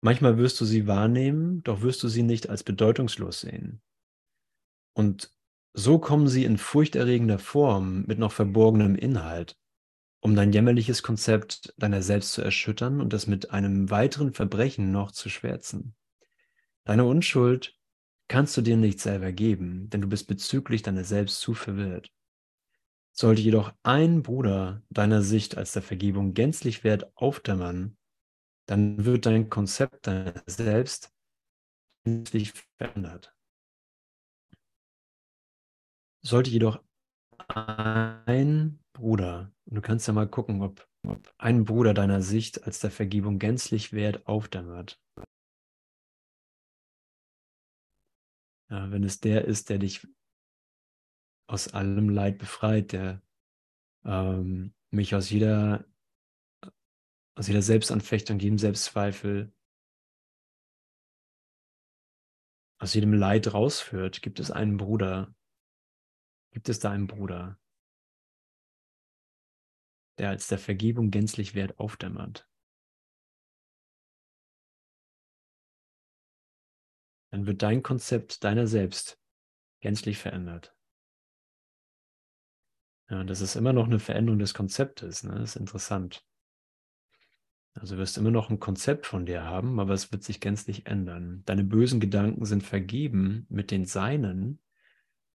Manchmal wirst du sie wahrnehmen, doch wirst du sie nicht als bedeutungslos sehen. Und so kommen sie in furchterregender Form mit noch verborgenem Inhalt, um dein jämmerliches Konzept deiner selbst zu erschüttern und es mit einem weiteren Verbrechen noch zu schwärzen. Deine Unschuld kannst du dir nicht selber geben, denn du bist bezüglich deiner selbst zu verwirrt. Sollte jedoch ein Bruder deiner Sicht als der Vergebung gänzlich wert aufdämmern, dann wird dein Konzept deiner selbst gänzlich verändert. Sollte jedoch ein Bruder, und du kannst ja mal gucken, ob, ob ein Bruder deiner Sicht als der Vergebung gänzlich wert aufdämmert, Ja, wenn es der ist, der dich aus allem Leid befreit, der ähm, mich aus jeder, aus jeder Selbstanfechtung, jedem Selbstzweifel, aus jedem Leid rausführt, gibt es einen Bruder, gibt es da einen Bruder, der als der Vergebung gänzlich wert aufdämmert. Dann wird dein Konzept deiner selbst gänzlich verändert. Ja, das ist immer noch eine Veränderung des Konzeptes. Ne? Das ist interessant. Also wirst immer noch ein Konzept von dir haben, aber es wird sich gänzlich ändern. Deine bösen Gedanken sind vergeben mit den Seinen,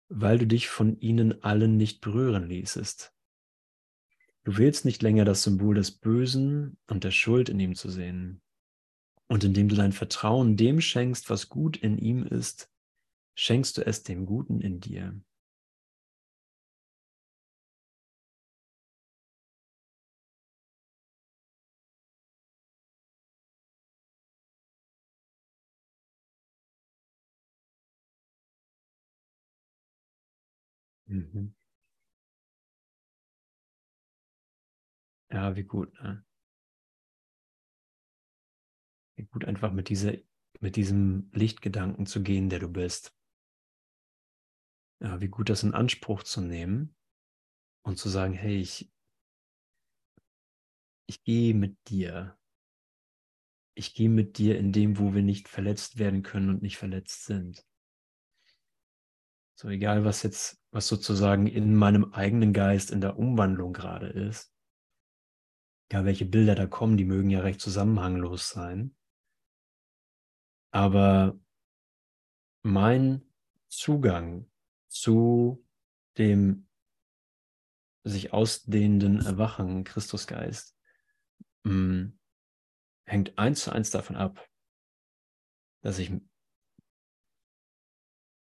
weil du dich von ihnen allen nicht berühren ließest. Du wählst nicht länger das Symbol des Bösen und der Schuld in ihm zu sehen. Und indem du dein Vertrauen dem schenkst, was gut in ihm ist, schenkst du es dem Guten in dir. Mhm. Ja, wie gut. Ne? Gut einfach mit, dieser, mit diesem Lichtgedanken zu gehen, der du bist. Ja, wie gut das in Anspruch zu nehmen und zu sagen, hey, ich, ich gehe mit dir. Ich gehe mit dir in dem, wo wir nicht verletzt werden können und nicht verletzt sind. So egal, was jetzt, was sozusagen in meinem eigenen Geist in der Umwandlung gerade ist. Ja, welche Bilder da kommen, die mögen ja recht zusammenhanglos sein. Aber mein Zugang zu dem sich ausdehnenden Erwachen Christusgeist mh, mm, hängt eins zu eins davon ab, dass ich,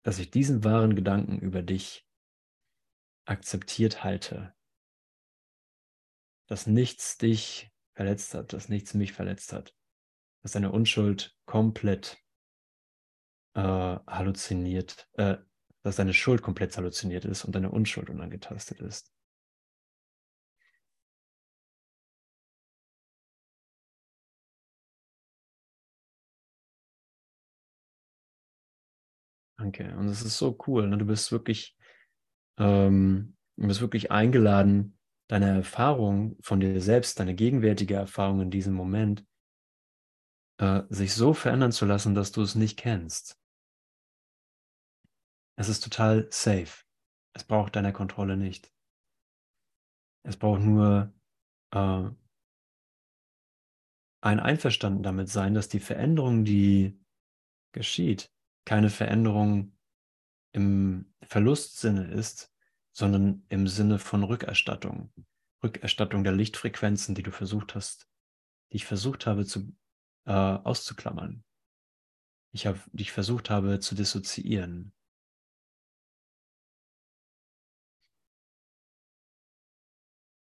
dass ich diesen wahren Gedanken über dich akzeptiert halte, dass nichts dich verletzt hat, dass nichts mich verletzt hat, dass deine Unschuld komplett äh, halluziniert, äh, dass deine Schuld komplett halluziniert ist und deine Unschuld unangetastet ist. Danke. Und es ist so cool. Ne? Du bist wirklich, ähm, du bist wirklich eingeladen, deine Erfahrung von dir selbst, deine gegenwärtige Erfahrung in diesem Moment, äh, sich so verändern zu lassen, dass du es nicht kennst. Es ist total safe. Es braucht deine Kontrolle nicht. Es braucht nur äh, ein Einverstanden damit sein, dass die Veränderung, die geschieht, keine Veränderung im Verlustsinne ist, sondern im Sinne von Rückerstattung. Rückerstattung der Lichtfrequenzen, die du versucht hast, die ich versucht habe zu, äh, auszuklammern. Ich habe, die ich versucht habe zu dissoziieren.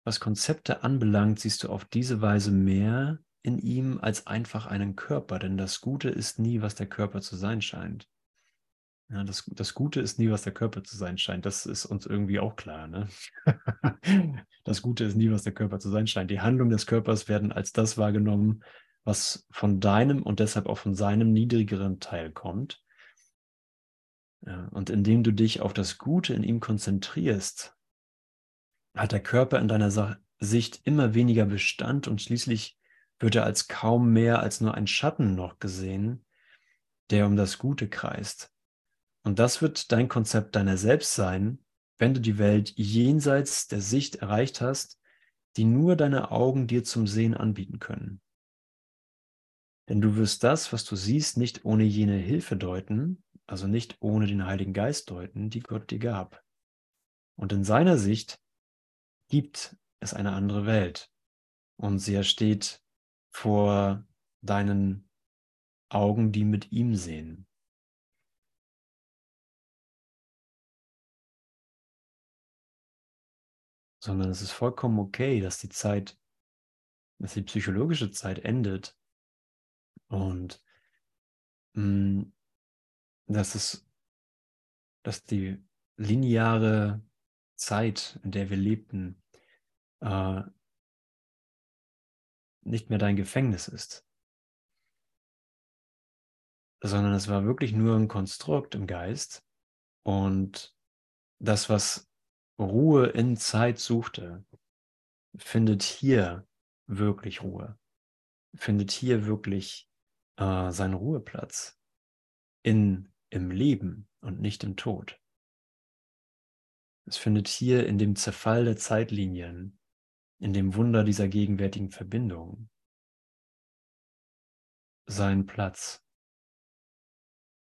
Was Konzepte anbelangt, siehst du auf diese Weise mehr in ihm als einfach einen Körper, denn das Gute ist nie, was der Körper zu sein scheint. Ja, das, das Gute ist nie, was der Körper zu sein scheint. Das ist uns irgendwie auch klar. Ne? *laughs* das Gute ist nie, was der Körper zu sein scheint. Die Handlungen des Körpers werden als das wahrgenommen, was von deinem und deshalb auch von seinem niedrigeren Teil kommt. Und indem du dich auf das Gute in ihm konzentrierst, hat der Körper in deiner Sicht immer weniger Bestand und schließlich wird er als kaum mehr als nur ein Schatten noch gesehen, der um das Gute kreist. Und das wird dein Konzept deiner selbst sein, wenn du die Welt jenseits der Sicht erreicht hast, die nur deine Augen dir zum Sehen anbieten können. Denn du wirst das, was du siehst, nicht ohne jene Hilfe deuten, also nicht ohne den Heiligen Geist deuten, die Gott dir gab. Und in seiner Sicht gibt es eine andere Welt. Und sie ersteht vor deinen Augen, die mit ihm sehen. Sondern es ist vollkommen okay, dass die Zeit, dass die psychologische Zeit endet und mh, mm, dass es, dass die lineare Zeit, in der wir lebten, äh, nicht mehr dein Gefängnis ist, sondern es war wirklich nur ein Konstrukt im Geist. Und das, was Ruhe in Zeit suchte, findet hier wirklich Ruhe, findet hier wirklich äh, seinen Ruheplatz in, im Leben und nicht im Tod. Es findet hier in dem Zerfall der Zeitlinien in dem Wunder dieser gegenwärtigen Verbindung seinen Platz,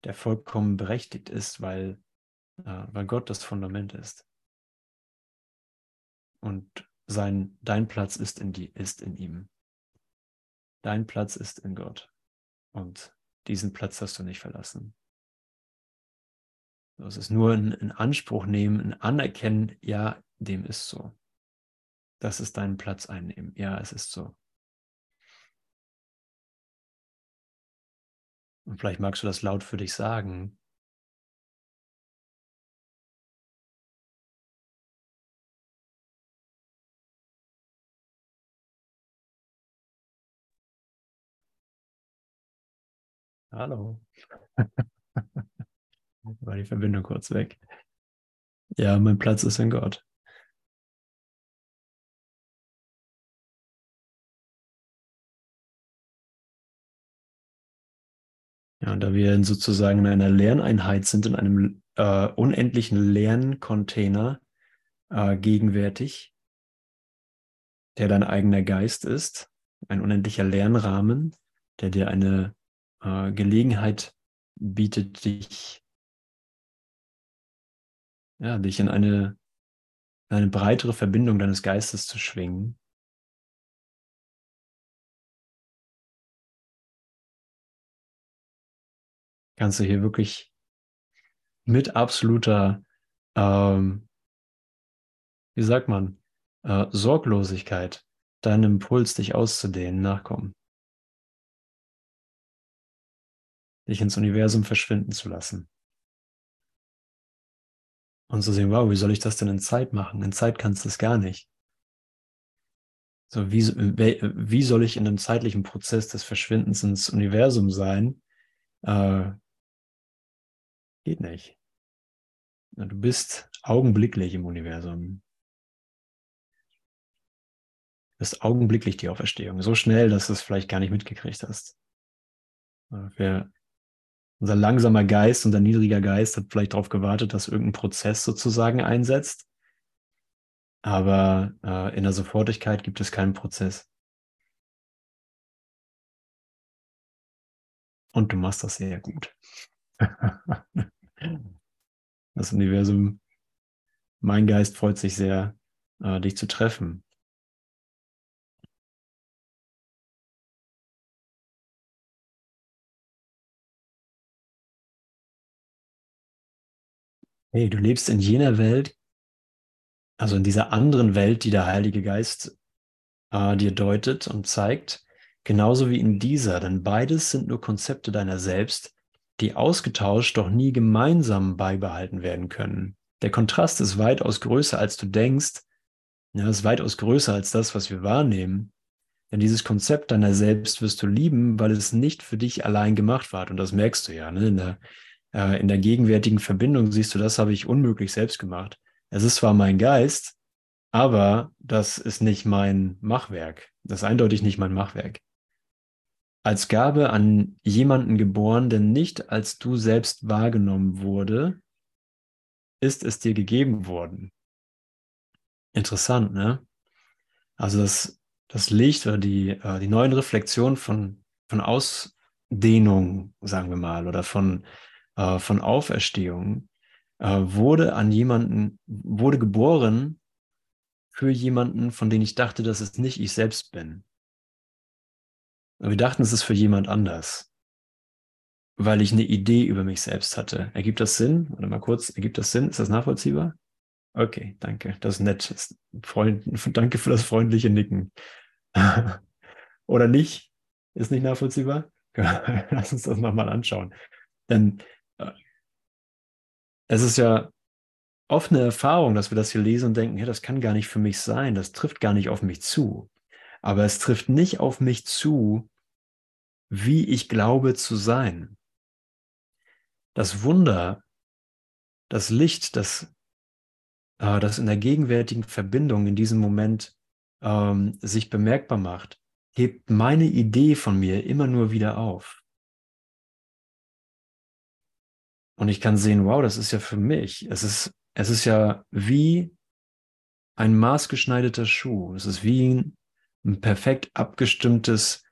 der vollkommen berechtigt ist, weil, äh, weil Gott das Fundament ist. Und sein, dein Platz ist in, die, ist in ihm. Dein Platz ist in Gott. Und diesen Platz hast du nicht verlassen. Das ist nur ein, ein Anspruch nehmen, ein Anerkennen, ja, dem ist so. Das ist deinen Platz einnehmen. Ja, es ist so. Und vielleicht magst du das laut für dich sagen. Hallo. *laughs* War die Verbindung kurz weg. Ja, mein Platz ist in Gott. Ja, und da wir sozusagen in einer Lerneinheit sind, in einem äh, unendlichen Lerncontainer äh, gegenwärtig, der dein eigener Geist ist, ein unendlicher Lernrahmen, der dir eine äh, Gelegenheit bietet, dich, ja, dich in eine, eine breitere Verbindung deines Geistes zu schwingen. Kannst du hier wirklich mit absoluter, ähm, wie sagt man, äh, Sorglosigkeit deinem Impuls, dich auszudehnen, nachkommen. Dich ins Universum verschwinden zu lassen. Und zu sehen, wow, wie soll ich das denn in Zeit machen? In Zeit kannst du es gar nicht. So, wie, wie soll ich in einem zeitlichen Prozess des Verschwindens ins Universum sein? Äh, geht nicht. Du bist augenblicklich im Universum. Du bist augenblicklich die Auferstehung. So schnell, dass du es vielleicht gar nicht mitgekriegt hast. Wir unser langsamer Geist, unser niedriger Geist hat vielleicht darauf gewartet, dass irgendein Prozess sozusagen einsetzt. Aber äh, in der Sofortigkeit gibt es keinen Prozess. Und du machst das sehr gut. *laughs* das Universum, mein Geist freut sich sehr, äh, dich zu treffen. Hey, du lebst in jener Welt, also in dieser anderen Welt, die der Heilige Geist äh, dir deutet und zeigt, genauso wie in dieser, denn beides sind nur Konzepte deiner selbst, die ausgetauscht doch nie gemeinsam beibehalten werden können. Der Kontrast ist weitaus größer, als du denkst. Ja, ist weitaus größer als das, was wir wahrnehmen. Denn dieses Konzept deiner selbst wirst du lieben, weil es nicht für dich allein gemacht war. Und das merkst du ja. Ne? In der äh, in der gegenwärtigen Verbindung siehst du, das habe ich unmöglich selbst gemacht. Es ist zwar mein Geist, aber das ist nicht mein Machwerk. Das ist eindeutig nicht mein Machwerk. Als Gabe an jemanden geboren, der nicht als du selbst wahrgenommen wurde, ist es dir gegeben worden. Interessant, ne? Also das, das Licht oder die, äh, die neuen Reflexionen von, von Ausdehnung, sagen wir mal, oder von, äh, von Auferstehung äh, wurde an jemanden, wurde geboren für jemanden, von dem ich dachte, dass es nicht ich selbst bin. wir dachten, es ist für jemand anders, weil ich eine Idee über mich selbst hatte. Ergibt das Sinn? Warte mal kurz, ergibt das Sinn? Ist das nachvollziehbar? Okay, danke. Das ist nett. Freund, *laughs* danke für das freundliche Nicken. *laughs* Oder nicht? Ist nicht nachvollziehbar? *laughs* Lass uns das nochmal anschauen. Denn es ist ja oft eine Erfahrung, dass wir das hier lesen und denken, hey, das kann gar nicht für mich sein, das trifft gar nicht auf mich zu. Aber es trifft nicht auf mich zu, wie ich glaube zu sein. Das Wunder, das Licht, das, äh, das in der gegenwärtigen Verbindung in diesem Moment ähm, sich bemerkbar macht, hebt meine Idee von mir immer nur wieder auf. Und ich kann sehen, wow, das ist ja für mich. Es ist, es ist ja wie ein maßgeschneiderter Schuh. Es ist wie ein, ein perfekt abgestimmtes,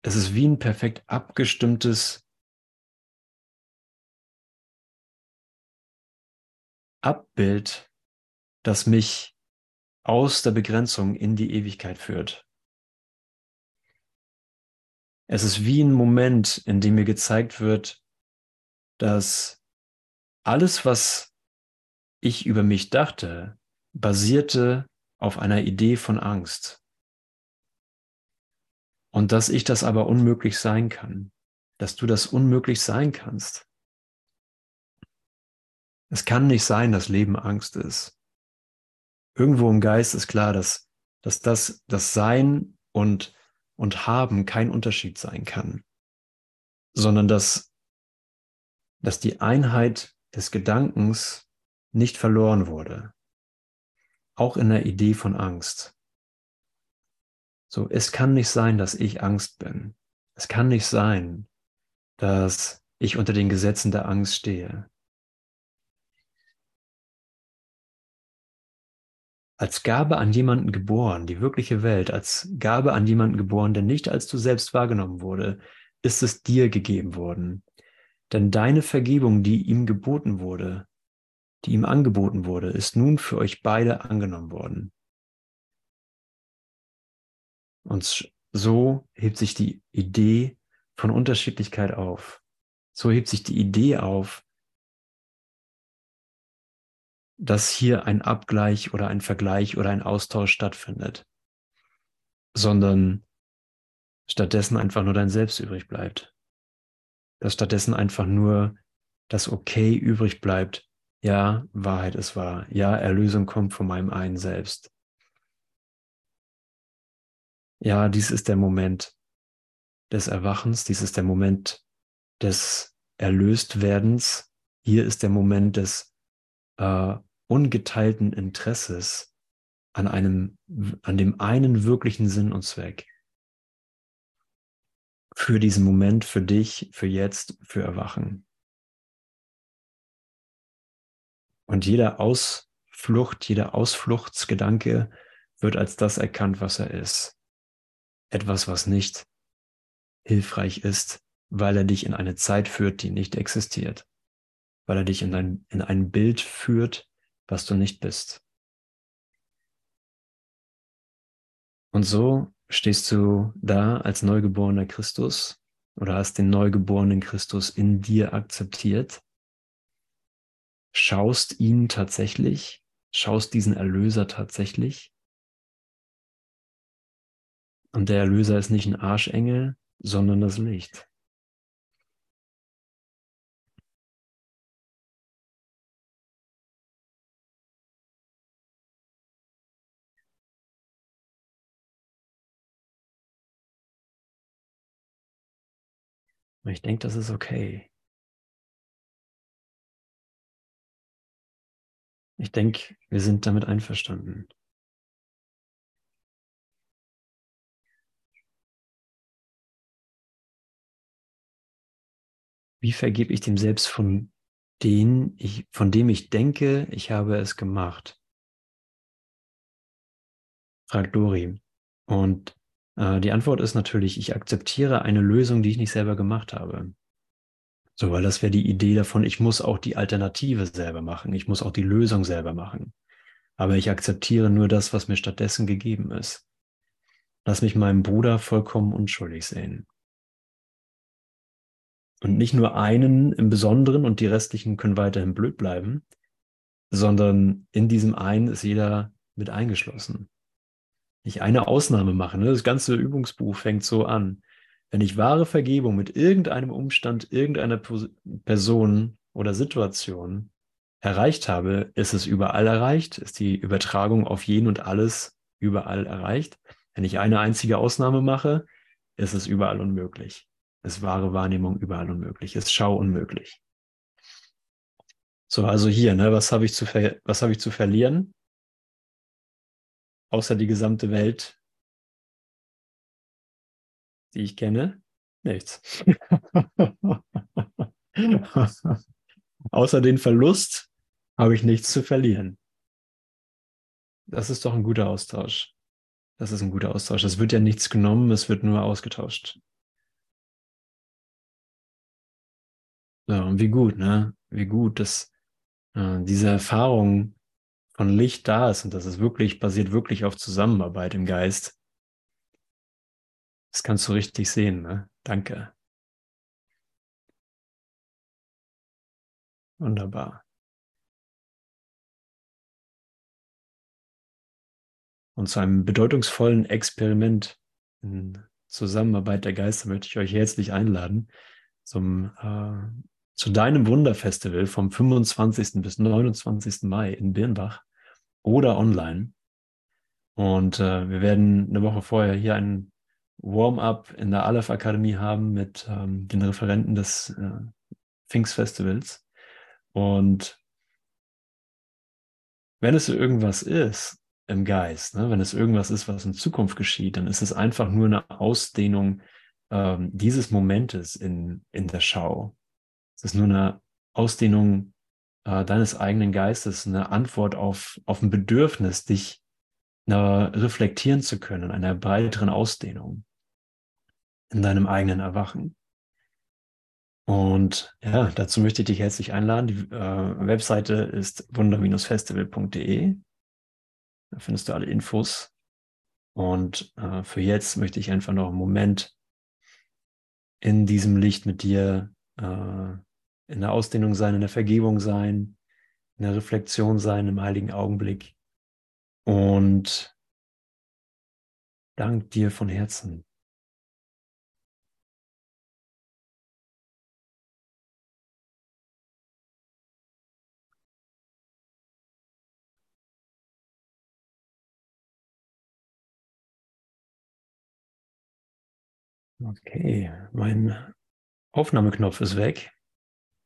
es ist wie ein perfekt abgestimmtes Abbild, das mich aus der Begrenzung in die Ewigkeit führt. Es ist wie ein Moment, in dem mir gezeigt wird, dass alles, was ich über mich dachte, basierte auf einer Idee von Angst. Und dass ich das aber unmöglich sein kann, dass du das unmöglich sein kannst. Es kann nicht sein, dass Leben Angst ist. Irgendwo im Geist ist klar, dass, dass das, das Sein und, und Haben kein Unterschied sein kann, sondern dass, dass die Einheit des Gedankens nicht verloren wurde. Auch in der Idee von Angst. So, es kann nicht sein, dass ich Angst bin. Es kann nicht sein, dass ich unter den Gesetzen der Angst stehe. Als Gabe an jemanden geboren, die wirkliche Welt, als Gabe an jemanden geboren, der nicht als du selbst wahrgenommen wurde, ist es dir gegeben worden. Denn deine Vergebung, die ihm geboten wurde, die ihm angeboten wurde, ist nun für euch beide angenommen worden. Und so hebt sich die Idee von Unterschiedlichkeit auf. So hebt sich die Idee auf, dass hier ein Abgleich oder ein Vergleich oder ein Austausch stattfindet, sondern stattdessen einfach nur dein Selbst übrig bleibt. Dass stattdessen einfach nur das Okay übrig bleibt. Ja, Wahrheit ist wahr. Ja, Erlösung kommt von meinem einen Selbst. Ja, dies ist der Moment des Erwachens, dies ist der Moment des Erlöstwerdens. Hier ist der Moment des äh, ungeteilten Interesses an einem, an dem einen wirklichen Sinn und Zweck. Für diesen Moment, für dich, für jetzt, für Erwachen. Und jeder Ausflucht, jeder Ausfluchtsgedanke wird als das erkannt, was er ist etwas, was nicht hilfreich ist, weil er dich in eine Zeit führt, die nicht existiert, weil er dich in ein, in ein Bild führt, was du nicht bist. Und so stehst du da als neugeborener Christus oder hast den neugeborenen Christus in dir akzeptiert, schaust ihn tatsächlich, schaust diesen Erlöser tatsächlich? Und der Erlöser ist nicht ein Arschengel, sondern das Licht. Ich denke, das ist okay. Ich denke, wir sind damit einverstanden. Wie vergebe ich dem selbst von den ich, von dem ich denke, ich habe es gemacht? Fragt Dori. Und äh, die Antwort ist natürlich, ich akzeptiere eine Lösung, die ich nicht selber gemacht habe. So, weil das wäre die Idee davon, ich muss auch die Alternative selber machen, ich muss auch die Lösung selber machen. Aber ich akzeptiere nur das, was mir stattdessen gegeben ist. Lass mich meinem Bruder vollkommen unschuldig sehen. Und nicht nur einen im Besonderen und die restlichen können weiterhin blöd bleiben, sondern in diesem einen ist jeder mit eingeschlossen. Nicht eine Ausnahme machen. Ne? Das ganze Übungsbuch fängt so an. Wenn ich wahre Vergebung mit irgendeinem Umstand, irgendeiner Person oder Situation erreicht habe, ist es überall erreicht, ist die Übertragung auf jeden und alles überall erreicht. Wenn ich eine einzige Ausnahme mache, ist es überall unmöglich ist wahre Wahrnehmung überall unmöglich, ist Schau unmöglich. So, also hier, ne, was habe ich, hab ich zu verlieren? Außer die gesamte Welt, die ich kenne? Nichts. *laughs* Außer den Verlust habe ich nichts zu verlieren. Das ist doch ein guter Austausch. Das ist ein guter Austausch. Es wird ja nichts genommen, es wird nur ausgetauscht. Ja, und wie gut, ne? Wie gut, dass äh, diese Erfahrung von Licht da ist und dass es wirklich basiert wirklich auf Zusammenarbeit im Geist. Das kannst du richtig sehen, ne? Danke. Wunderbar. Und zu einem bedeutungsvollen Experiment in Zusammenarbeit der Geister möchte ich euch herzlich einladen zum, äh, zu deinem Wunderfestival vom 25. bis 29. Mai in Birnbach oder online. Und äh, wir werden eine Woche vorher hier ein Warm-up in der Aleph Akademie haben mit ähm, den Referenten des äh, Pfingstfestivals. Und wenn es irgendwas ist im Geist, ne, wenn es irgendwas ist, was in Zukunft geschieht, dann ist es einfach nur eine Ausdehnung ähm, dieses Momentes in, in der Schau. Es ist nur eine Ausdehnung äh, deines eigenen Geistes, eine Antwort auf, auf ein Bedürfnis, dich äh, reflektieren zu können, einer weiteren Ausdehnung in deinem eigenen Erwachen. Und ja, dazu möchte ich dich herzlich einladen. Die äh, Webseite ist wunder-festival.de. Da findest du alle Infos. Und äh, für jetzt möchte ich einfach noch einen Moment in diesem Licht mit dir äh, in der Ausdehnung sein, in der Vergebung sein, in der Reflexion sein, im heiligen Augenblick. Und dank dir von Herzen Okay, mein Aufnahmeknopf ist weg.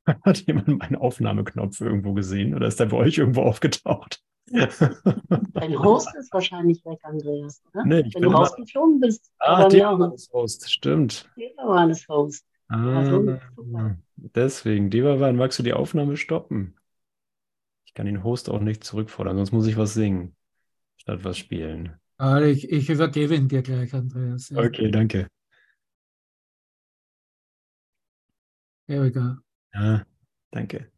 *laughs* Hat jemand meinen Aufnahmeknopf irgendwo gesehen oder ist der bei euch irgendwo aufgetaucht? *laughs* Dein Host ist wahrscheinlich weg, Andreas, oder? Nee, ich Wenn bin du rausgeflogen bist. Ah, der war das Host, stimmt. Der war das Host. Ah, so, deswegen, Devavan, magst du die Aufnahme stoppen? Ich kann den Host auch nicht zurückfordern, sonst muss ich was singen, statt was spielen. Ah, ich, ich übergebe ihn dir gleich, Andreas. Ja. Okay, danke. There we go. Ja, danke.